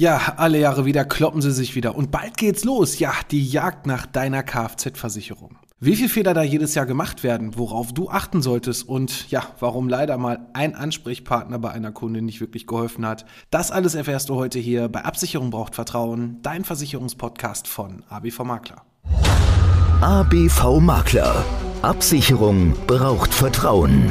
Ja, alle Jahre wieder kloppen sie sich wieder und bald geht's los. Ja, die Jagd nach deiner Kfz-Versicherung. Wie viel Fehler da jedes Jahr gemacht werden, worauf du achten solltest und ja, warum leider mal ein Ansprechpartner bei einer Kundin nicht wirklich geholfen hat, das alles erfährst du heute hier bei Absicherung braucht Vertrauen, dein Versicherungspodcast von ABV Makler. ABV Makler. Absicherung braucht Vertrauen.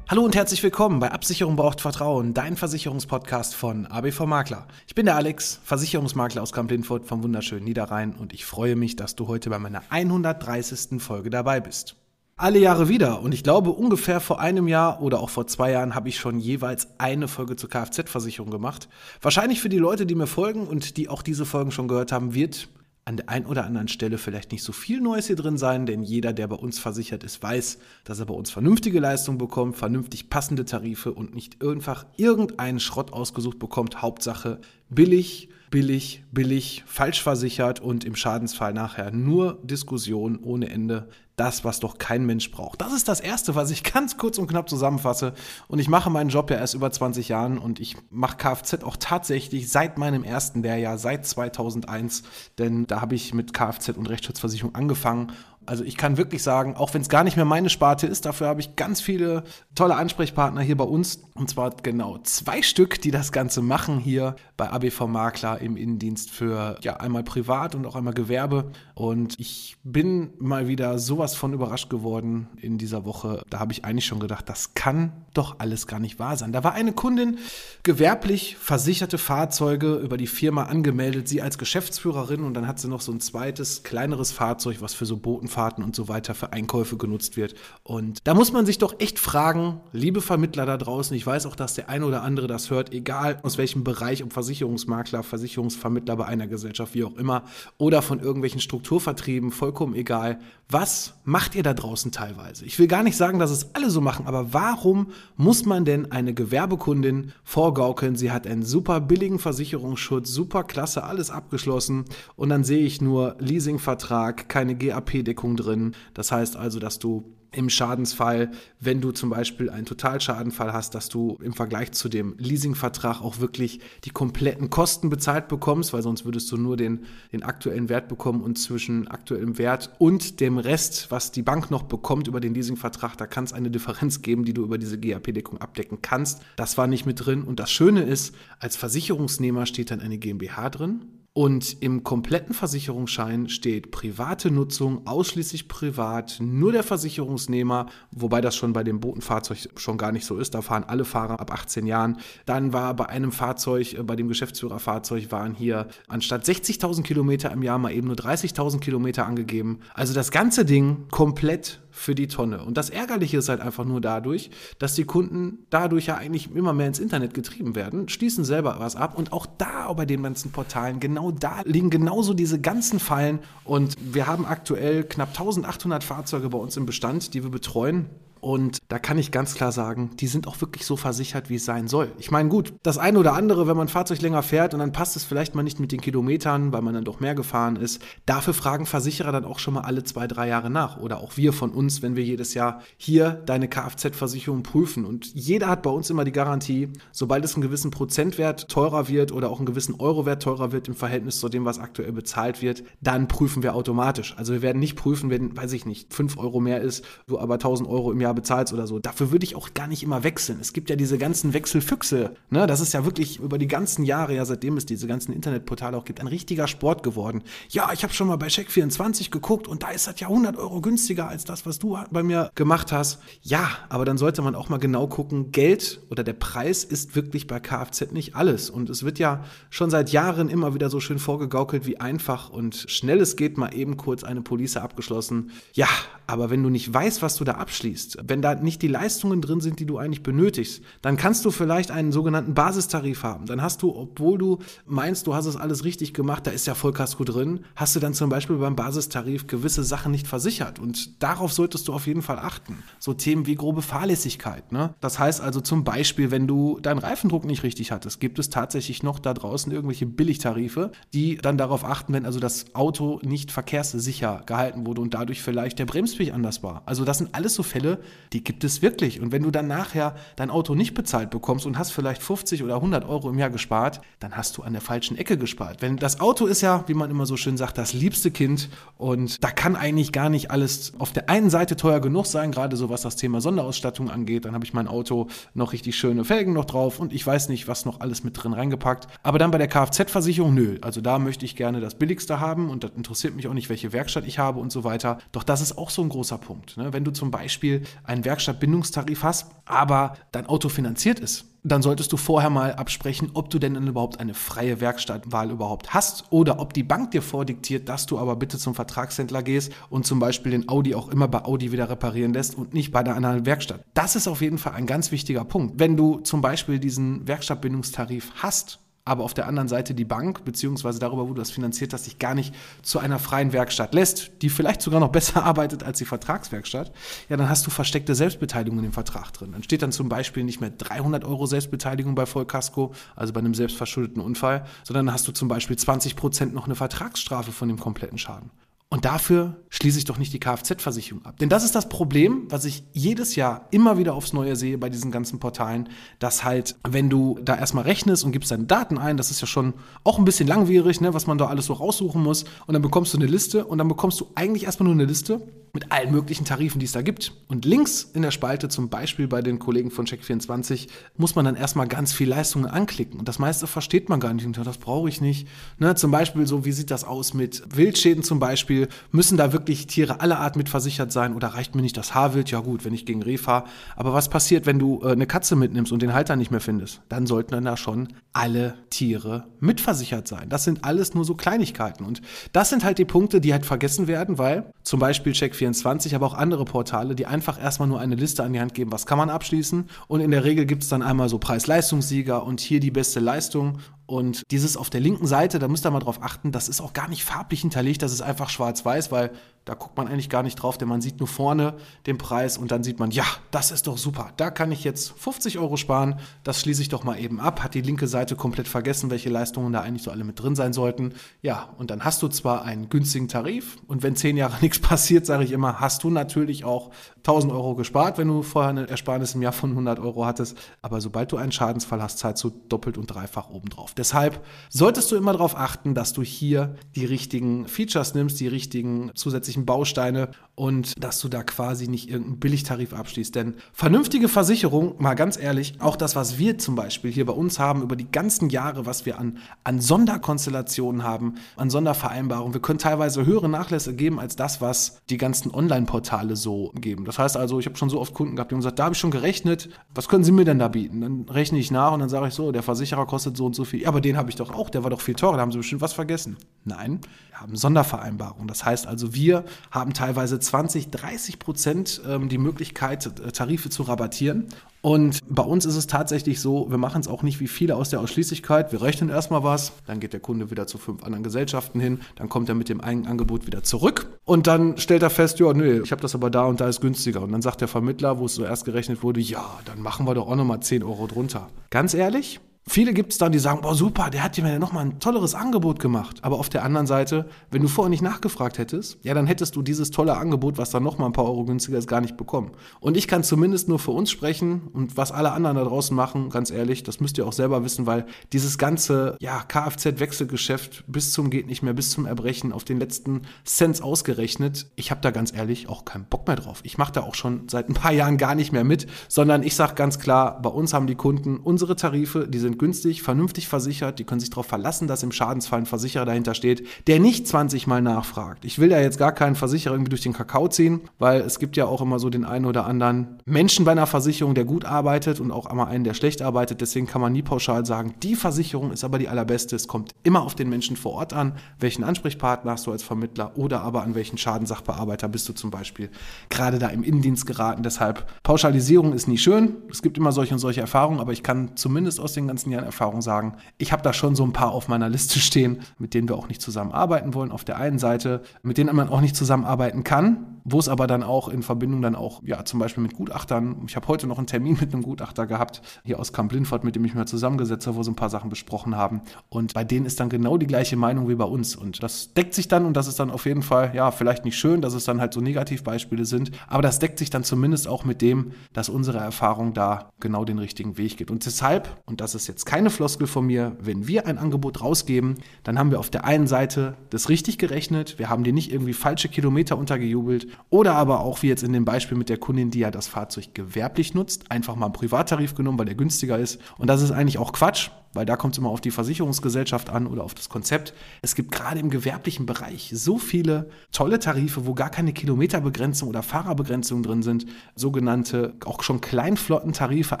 Hallo und herzlich willkommen bei Absicherung braucht Vertrauen, dein Versicherungspodcast von ABV Makler. Ich bin der Alex, Versicherungsmakler aus Kamp-Lindfurt vom wunderschönen Niederrhein und ich freue mich, dass du heute bei meiner 130. Folge dabei bist. Alle Jahre wieder und ich glaube ungefähr vor einem Jahr oder auch vor zwei Jahren habe ich schon jeweils eine Folge zur Kfz-Versicherung gemacht. Wahrscheinlich für die Leute, die mir folgen und die auch diese Folgen schon gehört haben, wird an der einen oder anderen Stelle vielleicht nicht so viel Neues hier drin sein, denn jeder, der bei uns versichert ist, weiß, dass er bei uns vernünftige Leistung bekommt, vernünftig passende Tarife und nicht einfach irgendeinen Schrott ausgesucht bekommt. Hauptsache billig, billig, billig, falsch versichert und im Schadensfall nachher nur Diskussion ohne Ende das, was doch kein Mensch braucht. Das ist das Erste, was ich ganz kurz und knapp zusammenfasse. Und ich mache meinen Job ja erst über 20 Jahren und ich mache Kfz auch tatsächlich seit meinem ersten Lehrjahr, seit 2001. Denn da habe ich mit Kfz und Rechtsschutzversicherung angefangen also ich kann wirklich sagen, auch wenn es gar nicht mehr meine Sparte ist, dafür habe ich ganz viele tolle Ansprechpartner hier bei uns. Und zwar genau zwei Stück, die das Ganze machen hier bei ABV Makler im Innendienst für ja einmal privat und auch einmal Gewerbe. Und ich bin mal wieder sowas von überrascht geworden in dieser Woche. Da habe ich eigentlich schon gedacht, das kann doch alles gar nicht wahr sein. Da war eine Kundin gewerblich versicherte Fahrzeuge über die Firma angemeldet, sie als Geschäftsführerin und dann hat sie noch so ein zweites, kleineres Fahrzeug, was für so Botenfahrten und so weiter für Einkäufe genutzt wird. Und da muss man sich doch echt fragen, liebe Vermittler da draußen, ich weiß auch, dass der eine oder andere das hört, egal aus welchem Bereich, ob Versicherungsmakler, Versicherungsvermittler bei einer Gesellschaft, wie auch immer, oder von irgendwelchen Strukturvertrieben, vollkommen egal. Was macht ihr da draußen teilweise? Ich will gar nicht sagen, dass es alle so machen, aber warum muss man denn eine Gewerbekundin vorgaukeln? Sie hat einen super billigen Versicherungsschutz, super klasse, alles abgeschlossen und dann sehe ich nur Leasingvertrag, keine GAP-Deckung drin. Das heißt also, dass du im Schadensfall, wenn du zum Beispiel einen Totalschadenfall hast, dass du im Vergleich zu dem Leasingvertrag auch wirklich die kompletten Kosten bezahlt bekommst, weil sonst würdest du nur den, den aktuellen Wert bekommen und zwischen aktuellem Wert und dem Rest, was die Bank noch bekommt über den Leasingvertrag, da kann es eine Differenz geben, die du über diese GAP-Deckung abdecken kannst. Das war nicht mit drin. Und das Schöne ist, als Versicherungsnehmer steht dann eine GmbH drin und im kompletten Versicherungsschein steht private Nutzung, ausschließlich privat, nur der Versicherungsnehmer, wobei das schon bei dem Botenfahrzeug schon gar nicht so ist. Da fahren alle Fahrer ab 18 Jahren. Dann war bei einem Fahrzeug, äh, bei dem Geschäftsführerfahrzeug, waren hier anstatt 60.000 Kilometer im Jahr mal eben nur 30.000 Kilometer angegeben. Also das ganze Ding komplett für die Tonne. Und das Ärgerliche ist halt einfach nur dadurch, dass die Kunden dadurch ja eigentlich immer mehr ins Internet getrieben werden, schließen selber was ab und auch da bei den ganzen Portalen, genau da liegen genauso diese ganzen Fallen und wir haben aktuell knapp 1800 Fahrzeuge bei uns im Bestand, die wir betreuen Und da kann ich ganz klar sagen, die sind auch wirklich so versichert, wie es sein soll. Ich meine, gut, das eine oder andere, wenn man ein Fahrzeug länger fährt und dann passt es vielleicht mal nicht mit den Kilometern, weil man dann doch mehr gefahren ist, dafür fragen Versicherer dann auch schon mal alle zwei, drei Jahre nach. Oder auch wir von uns, wenn wir jedes Jahr hier deine Kfz-Versicherung prüfen. Und jeder hat bei uns immer die Garantie, sobald es einen gewissen Prozentwert teurer wird oder auch einen gewissen Eurowert teurer wird im Verhältnis zu dem, was aktuell bezahlt wird, dann prüfen wir automatisch. Also wir werden nicht prüfen, wenn, weiß ich nicht, 5 Euro mehr ist, du aber 1000 Euro im Jahr bezahlst oder so. Dafür würde ich auch gar nicht immer wechseln. Es gibt ja diese ganzen Wechselfüchse. Ne? Das ist ja wirklich über die ganzen Jahre, ja seitdem es diese ganzen Internetportale auch gibt, ein richtiger Sport geworden. Ja, ich habe schon mal bei Check24 geguckt und da ist das ja 100 Euro günstiger als das, was du bei mir gemacht hast. Ja, aber dann sollte man auch mal genau gucken, Geld oder der Preis ist wirklich bei Kfz nicht alles. Und es wird ja schon seit Jahren immer wieder so schön vorgegaukelt, wie einfach und schnell es geht, mal eben kurz eine Police abgeschlossen. Ja, aber wenn du nicht weißt, was du da abschließt, wenn da nicht die Leistungen drin sind, die du eigentlich benötigst, dann kannst du vielleicht einen sogenannten Basistarif haben. Dann hast du, obwohl du meinst, du hast es alles richtig gemacht, da ist ja Vollkasko drin, hast du dann zum Beispiel beim Basistarif gewisse Sachen nicht versichert. Und darauf solltest du auf jeden Fall achten. So Themen wie grobe Fahrlässigkeit. Ne? Das heißt also zum Beispiel, wenn du deinen Reifendruck nicht richtig hattest, gibt es tatsächlich noch da draußen irgendwelche Billigtarife, die dann darauf achten, wenn also das Auto nicht verkehrssicher gehalten wurde und dadurch vielleicht der Bremsweg anders war. Also das sind alles so Fälle, die gibt es wirklich. Und wenn du dann nachher dein Auto nicht bezahlt bekommst und hast vielleicht 50 oder 100 Euro im Jahr gespart, dann hast du an der falschen Ecke gespart. Wenn das Auto ist ja, wie man immer so schön sagt, das liebste Kind und da kann eigentlich gar nicht alles auf der einen Seite teuer genug sein, gerade so was das Thema Sonderausstattung angeht. Dann habe ich mein Auto noch richtig schöne Felgen noch drauf und ich weiß nicht, was noch alles mit drin reingepackt. Aber dann bei der Kfz-Versicherung, nö. Also da möchte ich gerne das Billigste haben und das interessiert mich auch nicht, welche Werkstatt ich habe und so weiter. Doch das ist auch so ein großer Punkt. Ne? Wenn du zum Beispiel einen Werkstattbindungstarif hast, aber dein Auto finanziert ist, dann solltest du vorher mal absprechen, ob du denn überhaupt eine freie Werkstattwahl überhaupt hast oder ob die Bank dir vordiktiert, dass du aber bitte zum Vertragshändler gehst und zum Beispiel den Audi auch immer bei Audi wieder reparieren lässt und nicht bei einer anderen Werkstatt. Das ist auf jeden Fall ein ganz wichtiger Punkt. Wenn du zum Beispiel diesen Werkstattbindungstarif hast, aber auf der anderen Seite die Bank, beziehungsweise darüber, wo du das finanziert hast, dich gar nicht zu einer freien Werkstatt lässt, die vielleicht sogar noch besser arbeitet als die Vertragswerkstatt, ja, dann hast du versteckte Selbstbeteiligung in dem Vertrag drin. Dann steht dann zum Beispiel nicht mehr 300 Euro Selbstbeteiligung bei Vollkasko, also bei einem selbstverschuldeten Unfall, sondern dann hast du zum Beispiel 20 Prozent noch eine Vertragsstrafe von dem kompletten Schaden. Und dafür schließe ich doch nicht die Kfz-Versicherung ab. Denn das ist das Problem, was ich jedes Jahr immer wieder aufs Neue sehe bei diesen ganzen Portalen, dass halt, wenn du da erstmal rechnest und gibst deine Daten ein, das ist ja schon auch ein bisschen langwierig, ne, was man da alles so raussuchen muss, und dann bekommst du eine Liste und dann bekommst du eigentlich erstmal nur eine Liste mit allen möglichen Tarifen, die es da gibt. Und links in der Spalte, zum Beispiel bei den Kollegen von Check24, muss man dann erstmal ganz viel Leistungen anklicken. Und das meiste versteht man gar nicht. Und das brauche ich nicht. Ne, zum Beispiel so, wie sieht das aus mit Wildschäden zum Beispiel? Müssen da wirklich Tiere aller Art mitversichert sein oder reicht mir nicht das Haarwild? Ja gut, wenn ich gegen Reh fahre. Aber was passiert, wenn du äh, eine Katze mitnimmst und den Halter nicht mehr findest? Dann sollten dann da schon alle Tiere mitversichert sein. Das sind alles nur so Kleinigkeiten. Und das sind halt die Punkte, die halt vergessen werden, weil zum Beispiel Check24, aber auch andere Portale, die einfach erstmal nur eine Liste an die Hand geben, was kann man abschließen. Und in der Regel gibt es dann einmal so Preis-Leistungssieger und hier die beste Leistung und dieses auf der linken Seite, da müsst ihr mal drauf achten, das ist auch gar nicht farblich hinterlegt, das ist einfach schwarz-weiß, weil da guckt man eigentlich gar nicht drauf, denn man sieht nur vorne den Preis und dann sieht man, ja, das ist doch super. Da kann ich jetzt 50 Euro sparen. Das schließe ich doch mal eben ab. Hat die linke Seite komplett vergessen, welche Leistungen da eigentlich so alle mit drin sein sollten. Ja, und dann hast du zwar einen günstigen Tarif und wenn zehn Jahre nichts passiert, sage ich immer, hast du natürlich auch 1000 Euro gespart, wenn du vorher eine Ersparnis im Jahr von 100 Euro hattest. Aber sobald du einen Schadensfall hast, zahlst du doppelt und dreifach obendrauf. Deshalb solltest du immer darauf achten, dass du hier die richtigen Features nimmst, die richtigen zusätzlichen Bausteine und dass du da quasi nicht irgendeinen Billigtarif abschließt. Denn vernünftige Versicherung, mal ganz ehrlich, auch das, was wir zum Beispiel hier bei uns haben, über die ganzen Jahre, was wir an, an Sonderkonstellationen haben, an Sondervereinbarungen, wir können teilweise höhere Nachlässe geben als das, was die ganzen Online-Portale so geben. Das heißt also, ich habe schon so oft Kunden gehabt, die haben gesagt, da habe ich schon gerechnet, was können Sie mir denn da bieten? Dann rechne ich nach und dann sage ich so, der Versicherer kostet so und so viel. Ja, aber den habe ich doch auch, der war doch viel teurer, da haben sie bestimmt was vergessen. Nein, wir haben Sondervereinbarungen. Das heißt also, wir haben teilweise 20, 30 Prozent ähm, die Möglichkeit, äh, Tarife zu rabattieren. Und bei uns ist es tatsächlich so, wir machen es auch nicht wie viele aus der Ausschließlichkeit. Wir rechnen erstmal was, dann geht der Kunde wieder zu fünf anderen Gesellschaften hin, dann kommt er mit dem eigenen Angebot wieder zurück und dann stellt er fest, ja, nö, ich habe das aber da und da ist günstiger. Und dann sagt der Vermittler, wo es so erst gerechnet wurde, ja, dann machen wir doch auch nochmal 10 Euro drunter. Ganz ehrlich, Viele gibt es dann, die sagen, boah, super, der hat dir ja nochmal ein tolleres Angebot gemacht. Aber auf der anderen Seite, wenn du vorher nicht nachgefragt hättest, ja, dann hättest du dieses tolle Angebot, was dann nochmal ein paar Euro günstiger ist, gar nicht bekommen. Und ich kann zumindest nur für uns sprechen und was alle anderen da draußen machen, ganz ehrlich, das müsst ihr auch selber wissen, weil dieses ganze, ja, Kfz-Wechselgeschäft bis zum geht nicht mehr, bis zum Erbrechen auf den letzten Cents ausgerechnet, ich habe da ganz ehrlich auch keinen Bock mehr drauf. Ich mache da auch schon seit ein paar Jahren gar nicht mehr mit, sondern ich sage ganz klar, bei uns haben die Kunden unsere Tarife, die sind sind günstig, vernünftig versichert, die können sich darauf verlassen, dass im Schadensfall ein Versicherer dahinter steht, der nicht 20 Mal nachfragt. Ich will ja jetzt gar keinen Versicherer irgendwie durch den Kakao ziehen, weil es gibt ja auch immer so den einen oder anderen Menschen bei einer Versicherung, der gut arbeitet und auch einmal einen, der schlecht arbeitet. Deswegen kann man nie pauschal sagen, die Versicherung ist aber die allerbeste. Es kommt immer auf den Menschen vor Ort an, welchen Ansprechpartner hast du als Vermittler oder aber an welchen Schadensachbearbeiter bist du zum Beispiel gerade da im Innendienst geraten. Deshalb Pauschalisierung ist nie schön. Es gibt immer solche und solche Erfahrungen, aber ich kann zumindest aus den ganzen ganzen Jahren Erfahrung sagen, ich habe da schon so ein paar auf meiner Liste stehen, mit denen wir auch nicht zusammenarbeiten wollen. Auf der einen Seite, mit denen man auch nicht zusammenarbeiten kann, wo es aber dann auch in Verbindung dann auch, ja, zum Beispiel mit Gutachtern, ich habe heute noch einen Termin mit einem Gutachter gehabt, hier aus Kamp Lindfort, mit dem ich mal zusammengesetzt habe, wo so ein paar Sachen besprochen haben. Und bei denen ist dann genau die gleiche Meinung wie bei uns. Und das deckt sich dann und das ist dann auf jeden Fall, ja, vielleicht nicht schön, dass es dann halt so Negativbeispiele sind, aber das deckt sich dann zumindest auch mit dem, dass unsere Erfahrung da genau den richtigen Weg geht. Und deshalb, und das ist jetzt keine Floskel von mir, wenn wir ein Angebot rausgeben, dann haben wir auf der einen Seite das richtig gerechnet, wir haben dir nicht irgendwie falsche Kilometer untergejubelt. Oder aber auch wie jetzt in dem Beispiel mit der Kundin, die ja das Fahrzeug gewerblich nutzt, einfach mal einen Privattarif genommen, weil der günstiger ist. Und das ist eigentlich auch Quatsch, weil da kommt es immer auf die Versicherungsgesellschaft an oder auf das Konzept. Es gibt gerade im gewerblichen Bereich so viele tolle Tarife, wo gar keine Kilometerbegrenzung oder Fahrerbegrenzung drin sind. Sogenannte auch schon Kleinflottentarife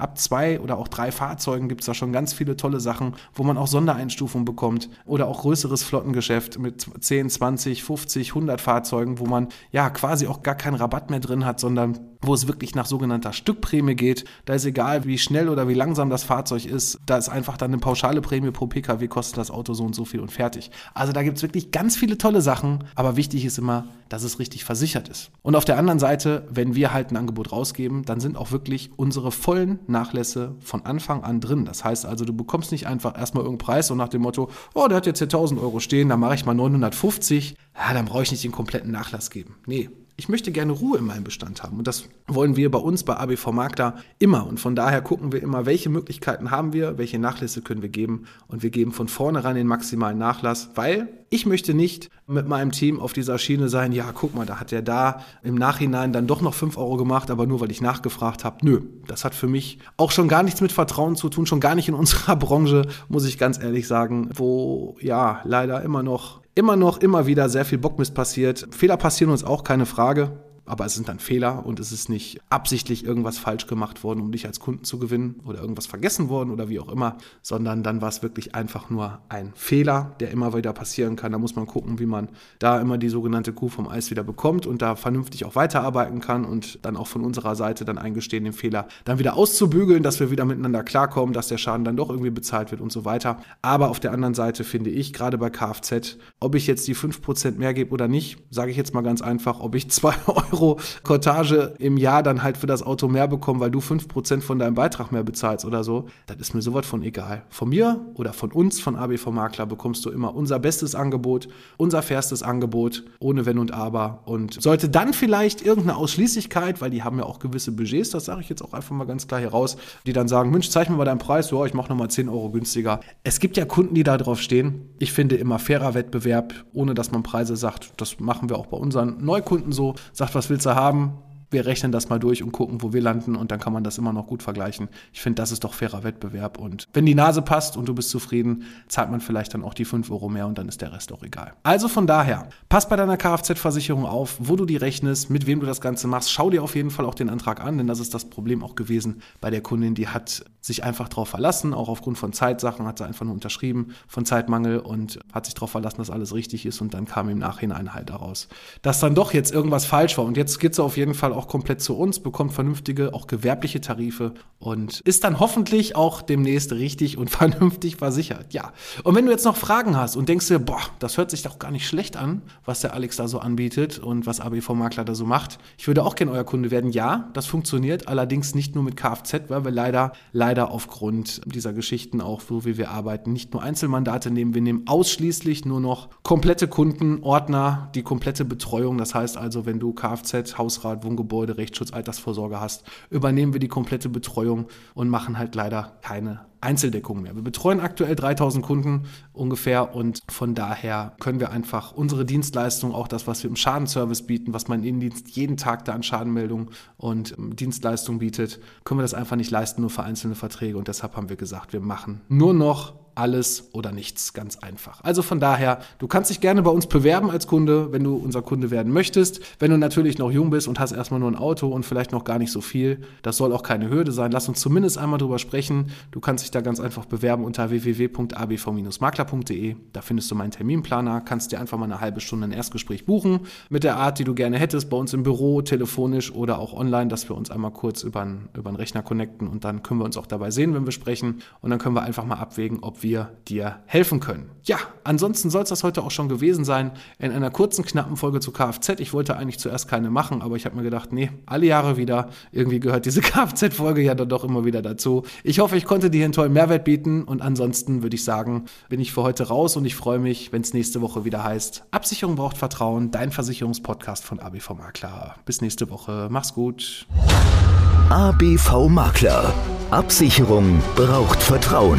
ab zwei oder auch drei Fahrzeugen gibt es da schon ganz viele tolle Sachen, wo man auch Sondereinstufungen bekommt oder auch größeres Flottengeschäft mit 10, 20, 50, 100 Fahrzeugen, wo man ja quasi auch gar keinen Rabatt mehr drin hat, sondern wo es wirklich nach sogenannter Stückprämie geht. Da ist egal, wie schnell oder wie langsam das Fahrzeug ist. Da ist einfach dann eine pauschale Prämie pro Pkw, kostet das Auto so und so viel und fertig. Also da gibt es wirklich ganz viele tolle Sachen. Aber wichtig ist immer, dass es richtig versichert ist. Und auf der anderen Seite, wenn wir halt ein Angebot rausgeben, dann sind auch wirklich unsere vollen Nachlässe von Anfang an drin. Das heißt also, du bekommst nicht einfach erstmal irgendeinen Preis und nach dem Motto, oh, der hat jetzt hier 1000 Euro stehen, dann mache ich mal 950. Ja, dann brauche ich nicht den kompletten Nachlass geben. Nee, ich möchte gerne Ruhe in meinem Bestand haben. Und das wollen wir bei uns bei ABV Makler immer. Und von daher gucken wir immer, welche Möglichkeiten haben wir, welche Nachlässe können wir geben. Und wir geben von vornherein den maximalen Nachlass, weil ich möchte nicht mit meinem Team auf dieser Schiene sein, ja, guck mal, da hat er da im Nachhinein dann doch noch 5 Euro gemacht, aber nur weil ich nachgefragt habe. Nö, das hat für mich auch schon gar nichts mit Vertrauen zu tun, schon gar nicht in unserer Branche, muss ich ganz ehrlich sagen, wo ja leider immer noch immer noch, immer wieder sehr viel Bockmist passiert. Fehler passieren uns auch, keine Frage aber es sind dann Fehler und es ist nicht absichtlich irgendwas falsch gemacht worden, um dich als Kunden zu gewinnen oder irgendwas vergessen worden oder wie auch immer, sondern dann war es wirklich einfach nur ein Fehler, der immer wieder passieren kann. Da muss man gucken, wie man da immer die sogenannte Kuh vom Eis wieder bekommt und da vernünftig auch weiterarbeiten kann und dann auch von unserer Seite dann eingestehen, den Fehler dann wieder auszubügeln, dass wir wieder miteinander klarkommen, dass der Schaden dann doch irgendwie bezahlt wird und so weiter. Aber auf der anderen Seite finde ich, gerade bei Kfz, ob ich jetzt die 5% mehr gebe oder nicht, sage ich jetzt mal ganz einfach, ob ich 2 Euro Euro Cortage im Jahr dann halt für das Auto mehr bekommen, weil du 5% von deinem Beitrag mehr bezahlst oder so, das ist mir sowas von egal. Von mir oder von uns, von ABV Makler, bekommst du immer unser bestes Angebot, unser fairstes Angebot, ohne Wenn und Aber. Und sollte dann vielleicht irgendeine Ausschließlichkeit, weil die haben ja auch gewisse Budgets, das sage ich jetzt auch einfach mal ganz klar hier raus, die dann sagen, Mensch, zeig mir mal deinen Preis, ja, ich mache nochmal 10 Euro günstiger. Es gibt ja Kunden, die da drauf stehen. Ich finde immer fairer Wettbewerb, ohne dass man Preise sagt. Das machen wir auch bei unseren Neukunden so. Sagt, was willst du haben? Wir rechnen das mal durch und gucken, wo wir landen und dann kann man das immer noch gut vergleichen. Ich finde, das ist doch fairer Wettbewerb und wenn die Nase passt und du bist zufrieden, zahlt man vielleicht dann auch die 5 Euro mehr und dann ist der Rest auch egal. Also von daher, pass bei deiner Kfz-Versicherung auf, wo du die rechnest, mit wem du das Ganze machst. Schau dir auf jeden Fall auch den Antrag an, denn das ist das Problem auch gewesen bei der Kundin, die hat sich einfach darauf verlassen, auch aufgrund von Zeitsachen hat sie einfach nur unterschrieben, von Zeitmangel und hat sich darauf verlassen, dass alles richtig ist und dann kam im Nachhinein halt daraus, dass dann doch jetzt irgendwas falsch war und jetzt geht sie auf jeden Fall auch komplett zu uns, bekommt vernünftige, auch gewerbliche Tarife und ist dann hoffentlich auch demnächst richtig und vernünftig versichert. Ja. Und wenn du jetzt noch Fragen hast und denkst dir, boah, das hört sich doch gar nicht schlecht an, was der Alex da so anbietet und was ABV Makler da so macht. Ich würde auch gerne euer Kunde werden. Ja, das funktioniert, allerdings nicht nur mit Kfz, weil wir leider, leider aufgrund dieser Geschichten auch, so wie wir arbeiten, nicht nur Einzelmandate nehmen. Wir nehmen ausschließlich nur noch komplette Kunden, Ordner, die komplette Betreuung. Das heißt also, wenn du Kfz, Hausrat, Wohngebäude, Rechtsschutz, Altersvorsorge hast, übernehmen wir die komplette Betreuung und machen halt leider keine Einzeldeckung mehr. Wir betreuen aktuell 3000 Kunden ungefähr und von daher können wir einfach unsere Dienstleistung, auch das, was wir im Schadenservice bieten, was mein Innendienst jeden Tag da an Schadenmeldungen und ähm, Dienstleistungen bietet, können wir das einfach nicht leisten, nur für einzelne Verträge und deshalb haben wir gesagt, wir machen nur noch alles oder nichts, ganz einfach. Also von daher, du kannst dich gerne bei uns bewerben als Kunde, wenn du unser Kunde werden möchtest. Wenn du natürlich noch jung bist und hast erstmal nur ein Auto und vielleicht noch gar nicht so viel, das soll auch keine Hürde sein. Lass uns zumindest einmal drüber sprechen. Du kannst dich da ganz einfach bewerben unter www.abv-makler.de. Da findest du meinen Terminplaner, kannst dir einfach mal eine halbe Stunde ein Erstgespräch buchen mit der Art, die du gerne hättest, bei uns im Büro, telefonisch oder auch online, dass wir uns einmal kurz über einen Rechner connecten und dann können wir uns auch dabei sehen, wenn wir sprechen und dann können wir einfach mal abwägen, ob wir wir dir helfen können. Ja, ansonsten soll es das heute auch schon gewesen sein in einer kurzen, knappen Folge zu Kfz. Ich wollte eigentlich zuerst keine machen, aber ich habe mir gedacht, nee, alle Jahre wieder. Irgendwie gehört diese Kfz-Folge ja dann doch immer wieder dazu. Ich hoffe, ich konnte dir einen tollen Mehrwert bieten und ansonsten würde ich sagen, bin ich für heute raus und ich freue mich, wenn es nächste Woche wieder heißt, Absicherung braucht Vertrauen, dein Versicherungspodcast von ABV Makler. Bis nächste Woche. Mach's gut. ABV Makler. Absicherung braucht Vertrauen.